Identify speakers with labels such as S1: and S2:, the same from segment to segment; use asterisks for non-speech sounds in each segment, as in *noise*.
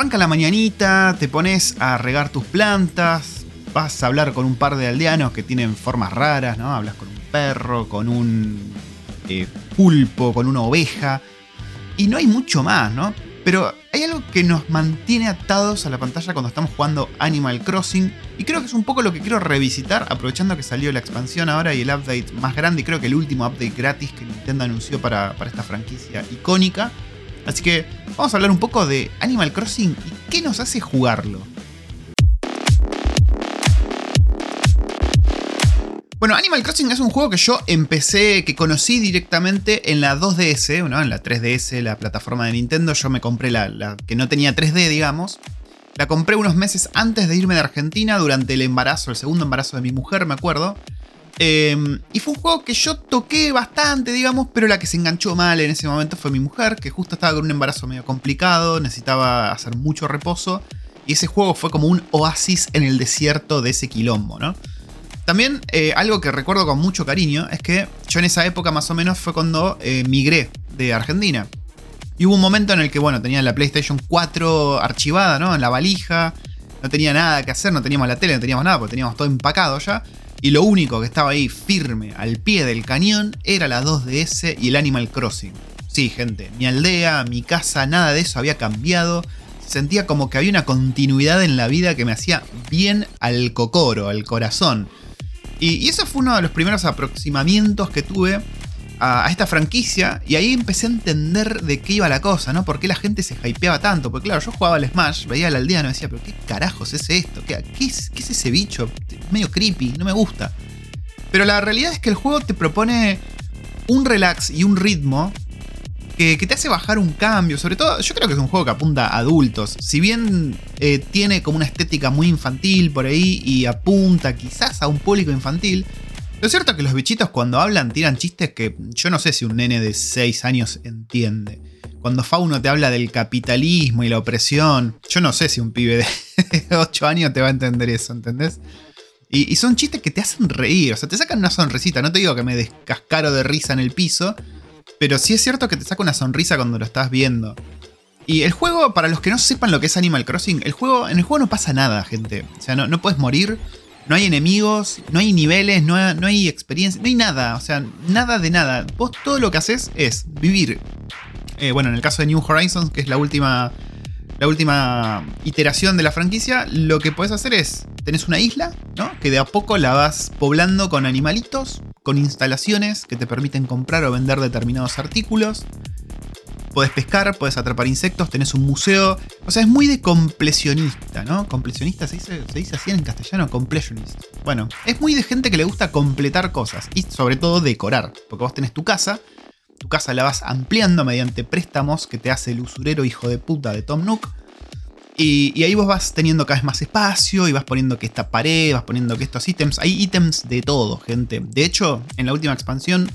S1: arranca la mañanita, te pones a regar tus plantas, vas a hablar con un par de aldeanos que tienen formas raras, ¿no? Hablas con un perro, con un eh, pulpo, con una oveja. Y no hay mucho más, ¿no? Pero hay algo que nos mantiene atados a la pantalla cuando estamos jugando Animal Crossing. Y creo que es un poco lo que quiero revisitar, aprovechando que salió la expansión ahora y el update más grande, y creo que el último update gratis que Nintendo anunció para, para esta franquicia icónica. Así que vamos a hablar un poco de Animal Crossing y qué nos hace jugarlo. Bueno, Animal Crossing es un juego que yo empecé, que conocí directamente en la 2DS, ¿no? en la 3DS, la plataforma de Nintendo. Yo me compré la, que no tenía 3D, digamos. La compré unos meses antes de irme de Argentina, durante el embarazo, el segundo embarazo de mi mujer, me acuerdo. Em, y fue un juego que yo toqué bastante, digamos, pero la que se enganchó mal en ese momento fue mi mujer, que justo estaba con un embarazo medio complicado, necesitaba hacer mucho reposo. Y ese juego fue como un oasis en el desierto de ese quilombo, ¿no? También eh, algo que recuerdo con mucho cariño es que yo en esa época más o menos fue cuando eh, migré de Argentina. Y hubo un momento en el que, bueno, tenía la PlayStation 4 archivada, ¿no? En la valija. No tenía nada que hacer, no teníamos la tele, no teníamos nada, porque teníamos todo empacado ya. Y lo único que estaba ahí firme al pie del cañón era la 2DS y el Animal Crossing. Sí, gente, mi aldea, mi casa, nada de eso había cambiado. Sentía como que había una continuidad en la vida que me hacía bien al cocoro, al corazón. Y, eso fue uno de los primeros aproximamientos que tuve a, esta franquicia. Y ahí empecé a entender de qué iba la cosa, ¿no? Por qué la gente se hypeaba tanto. Porque claro, yo jugaba al Smash, veía al aldeano y decía, pero ¿qué carajos es esto? ¿Qué, es, ¿Qué es ese bicho? Medio creepy, no me gusta. Pero la realidad es que el juego te propone un relax y un ritmo que, te hace bajar un cambio. Sobre todo, yo creo que es un juego que apunta a adultos. Si bien eh, tiene como una estética muy infantil por ahí y apunta quizás a un público infantil, lo cierto es que los bichitos cuando hablan tiran chistes que yo no sé si un nene de 6 años entiende. Cuando Fauno te habla del capitalismo y la opresión, yo no sé si un pibe de *laughs* 8 años te va a entender eso, ¿entendés? Y, son chistes que te hacen reír, o sea, te sacan una sonrisita. No te digo que me descascaro de risa en el piso, pero sí es cierto que te saca una sonrisa cuando lo estás viendo. Y el juego, para los que no sepan lo que es Animal Crossing, el juego, en el juego no pasa nada, gente. O sea, no, no puedes morir, no hay enemigos, no hay niveles, no hay, no hay experiencia, no hay nada. O sea, nada de nada. Vos todo lo que haces es vivir. Eh, bueno, en el caso de New Horizons, que es la última, la última iteración de la franquicia, lo que puedes hacer es, tenés una isla, ¿no? Que de a poco la vas poblando con animalitos con instalaciones que te permiten comprar o vender determinados artículos. Puedes pescar, puedes atrapar insectos, tenés un museo. O sea, es muy de completionista, ¿no? Completionista se dice, se dice así en castellano, completionist. Bueno, es muy de gente que le gusta completar cosas y sobre todo decorar. Porque vos tenés tu casa, tu casa la vas ampliando mediante préstamos que te hace el usurero hijo de puta de Tom Nook. Y, ahí vos vas teniendo cada vez más espacio y vas poniendo que esta pared, vas poniendo que estos ítems. Hay ítems de todo, gente. De hecho, en la última expansión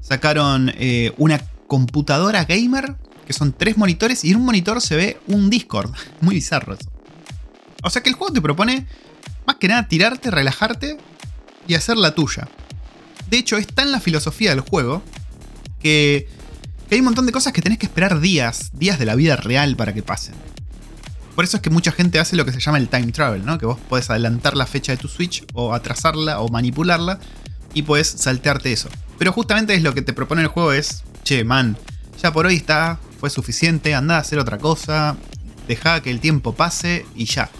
S1: sacaron eh, una computadora gamer, que son tres monitores, y en un monitor se ve un Discord. *laughs* Muy bizarro eso. O sea que el juego te propone, más que nada, tirarte, relajarte y hacer la tuya. De hecho, es tan la filosofía del juego que, hay un montón de cosas que tenés que esperar días, días de la vida real para que pasen. Por eso es que mucha gente hace lo que se llama el time travel, ¿no? Que vos podés adelantar la fecha de tu Switch o atrasarla o manipularla y puedes saltearte eso. Pero justamente es lo que te propone el juego es, che, man, ya por hoy está, fue suficiente, anda a hacer otra cosa, deja que el tiempo pase y ya.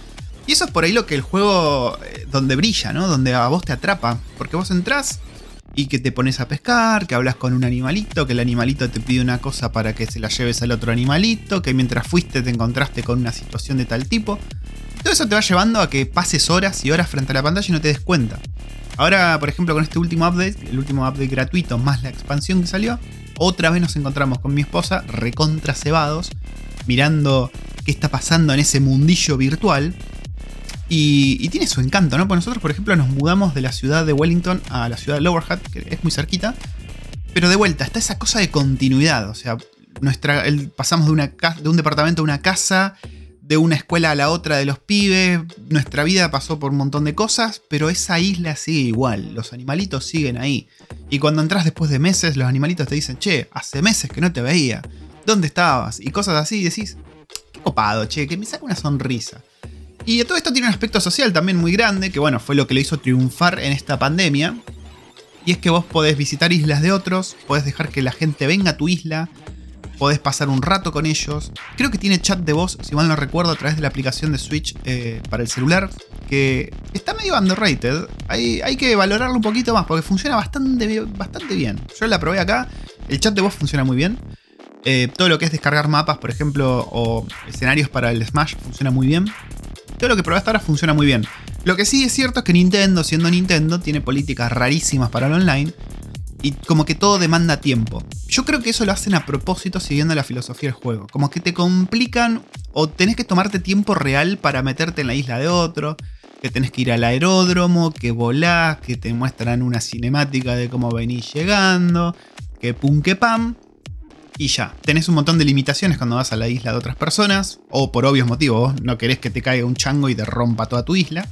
S1: Y eso es por ahí lo que el juego eh, donde brilla, ¿no? Donde a vos te atrapa, porque vos entrás y que te pones a pescar, que hablas con un animalito, que el animalito te pide una cosa para que se la lleves al otro animalito, que mientras fuiste te encontraste con una situación de tal tipo. Todo eso te va llevando a que pases horas y horas frente a la pantalla y no te des cuenta. Ahora, por ejemplo, con este último update, el último update gratuito más la expansión que salió, otra vez nos encontramos con mi esposa recontra cebados, mirando qué está pasando en ese mundillo virtual y, tiene su encanto, ¿no? Porque nosotros, por ejemplo, nos mudamos de la ciudad de Wellington a la ciudad de Lower Hutt, que es muy cerquita. Pero de vuelta, está esa cosa de continuidad. O sea, nuestra, pasamos de, una, de un departamento a una casa, de una escuela a la otra de los pibes. Nuestra vida pasó por un montón de cosas, pero esa isla sigue igual. Los animalitos siguen ahí. Y cuando entras después de meses, los animalitos te dicen, che, hace meses que no te veía. ¿Dónde estabas? Y cosas así, y decís, copado, che, que me saca una sonrisa. Y todo esto tiene un aspecto social también muy grande, que bueno, fue lo que lo hizo triunfar en esta pandemia. Y es que vos podés visitar islas de otros, podés dejar que la gente venga a tu isla, podés pasar un rato con ellos. Creo que tiene chat de voz, si mal no recuerdo, a través de la aplicación de Switch eh, para el celular, que está medio underrated. Hay, hay, que valorarlo un poquito más porque funciona bastante, bastante bien. Yo la probé acá, el chat de voz funciona muy bien. Eh, todo lo que es descargar mapas, por ejemplo, o escenarios para el Smash funciona muy bien. Todo lo que probé hasta ahora funciona muy bien. Lo que sí es cierto es que Nintendo, siendo Nintendo, tiene políticas rarísimas para el online y como que todo demanda tiempo. Yo creo que eso lo hacen a propósito siguiendo la filosofía del juego. Como que te complican o tenés que tomarte tiempo real para meterte en la isla de otro, que tenés que ir al aeródromo, que volás, que te muestran una cinemática de cómo venís llegando, que pum que pam. Y ya, tenés un montón de limitaciones cuando vas a la isla de otras personas, o por obvios motivos, no querés que te caiga un chango y te rompa toda tu isla.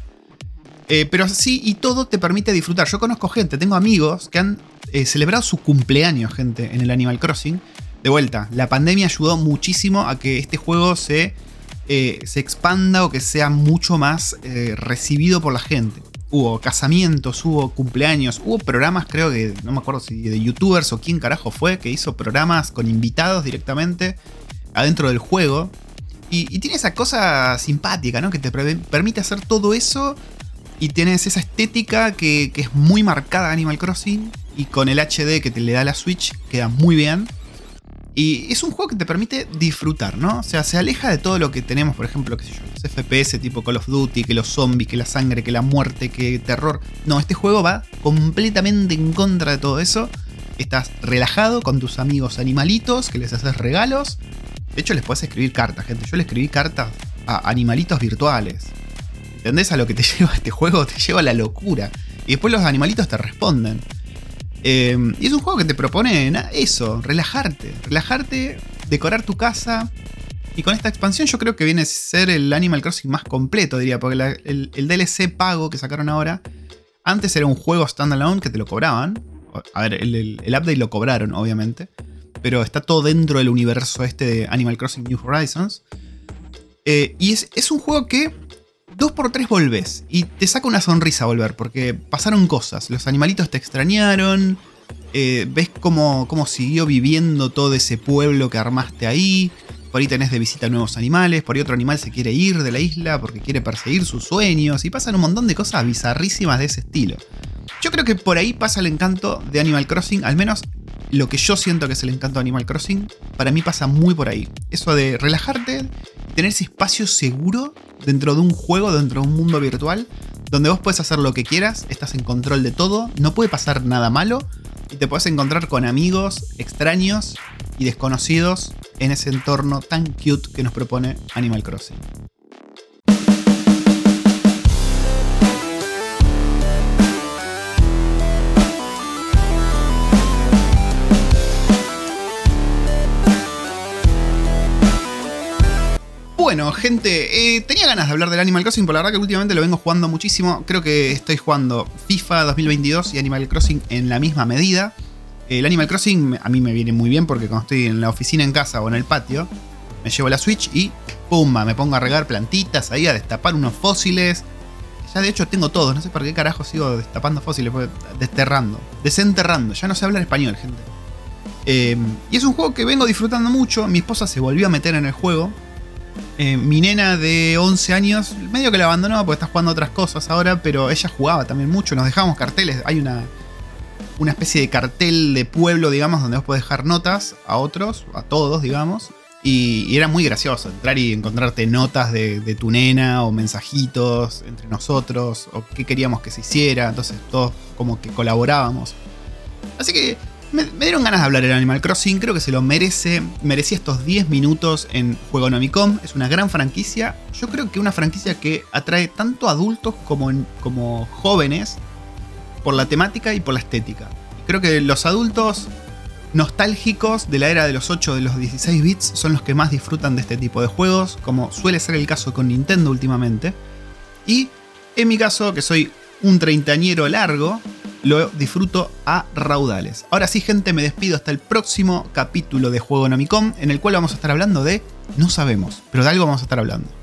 S1: Eh, pero sí, y todo te permite disfrutar. Yo conozco gente, tengo amigos que han eh, celebrado su cumpleaños, gente, en el Animal Crossing. De vuelta, la pandemia ayudó muchísimo a que este juego se, eh, se expanda o que sea mucho más recibido por la gente. Hubo casamientos, hubo cumpleaños, hubo programas, creo que, no me acuerdo si de youtubers o quién carajo fue, que hizo programas con invitados directamente adentro del juego. Y, tiene esa cosa simpática, ¿no? Que te permite hacer todo eso y tienes esa estética que, es muy marcada Animal Crossing. Y con el HD que te le da la Switch queda muy bien. Y es un juego que te permite disfrutar, ¿no? O sea, se aleja de todo lo que tenemos, por ejemplo, qué sé yo, los FPS tipo Call of Duty, que los zombies, que la sangre, que la muerte, que terror. No, este juego va completamente en contra de todo eso. Estás relajado con tus amigos animalitos, que les haces regalos. De hecho, les puedes escribir cartas, gente. Yo le escribí cartas a animalitos virtuales. ¿Entendés a lo que te *laughs* lleva este juego? Te lleva a la locura. Y después los animalitos te responden. Eh, y es un juego que te propone eso, relajarte. Relajarte, decorar tu casa. Y con esta expansión yo creo que viene a ser el Animal Crossing más completo, diría. Porque el, DLC pago que sacaron ahora, antes era un juego standalone que te lo cobraban. A ver, el, update lo cobraron, obviamente. Pero está todo dentro del universo este de Animal Crossing New Horizons. Eh, y es, es un juego que dos por tres volvés y te saca una sonrisa volver porque pasaron cosas. Los animalitos te extrañaron, eh, ves cómo, cómo siguió viviendo todo ese pueblo que armaste ahí. Por ahí tenés de visita nuevos animales, por ahí otro animal se quiere ir de la isla porque quiere perseguir sus sueños y pasan un montón de cosas bizarrísimas de ese estilo. Yo creo que por ahí pasa el encanto de Animal Crossing, al menos lo que yo siento que es el encanto de Animal Crossing, para mí pasa muy por ahí. Eso de relajarte, tener ese espacio seguro dentro de un juego, dentro de un mundo virtual, donde vos puedes hacer lo que quieras, estás en control de todo, no puede pasar nada malo y te puedes encontrar con amigos extraños y desconocidos en ese entorno tan cute que nos propone Animal Crossing. Bueno, gente, eh, tenía ganas de hablar del Animal Crossing, pero la verdad que últimamente lo vengo jugando muchísimo. Creo que estoy jugando FIFA 2022 y Animal Crossing en la misma medida. El Animal Crossing a mí me viene muy bien porque cuando estoy en la oficina en casa o en el patio, me llevo la Switch y ¡pumba! Me pongo a regar plantitas ahí, a destapar unos fósiles. Ya de hecho tengo todos, no sé por qué carajo sigo destapando fósiles, desterrando, desenterrando. Ya no sé hablar español, gente. Eh, y es un juego que vengo disfrutando mucho. Mi esposa se volvió a meter en el juego. Eh, mi nena de 11 años, medio que la abandonó porque está jugando otras cosas ahora, pero ella jugaba también mucho. Nos dejábamos carteles. Hay una, una especie de cartel de pueblo, digamos, donde vos podés dejar notas a otros, a todos, digamos. Y, era muy gracioso entrar y encontrarte notas de, de, tu nena o mensajitos entre nosotros o qué queríamos que se hiciera. Entonces todos como que colaborábamos. Así que me, dieron ganas de hablar del Animal Crossing, creo que se lo merece. Merecía estos 10 minutos en Juego Nomicom. Es una gran franquicia. Yo creo que una franquicia que atrae tanto adultos como, como jóvenes por la temática y por la estética. Creo que los adultos nostálgicos de la era de los 8 de los 16 bits son los que más disfrutan de este tipo de juegos, como suele ser el caso con Nintendo últimamente. Y en mi caso, que soy un treintañero largo, lo disfruto a raudales. Ahora sí, gente, me despido hasta el próximo capítulo de Juego Nomicom, en el cual vamos a estar hablando de. No sabemos, pero de algo vamos a estar hablando.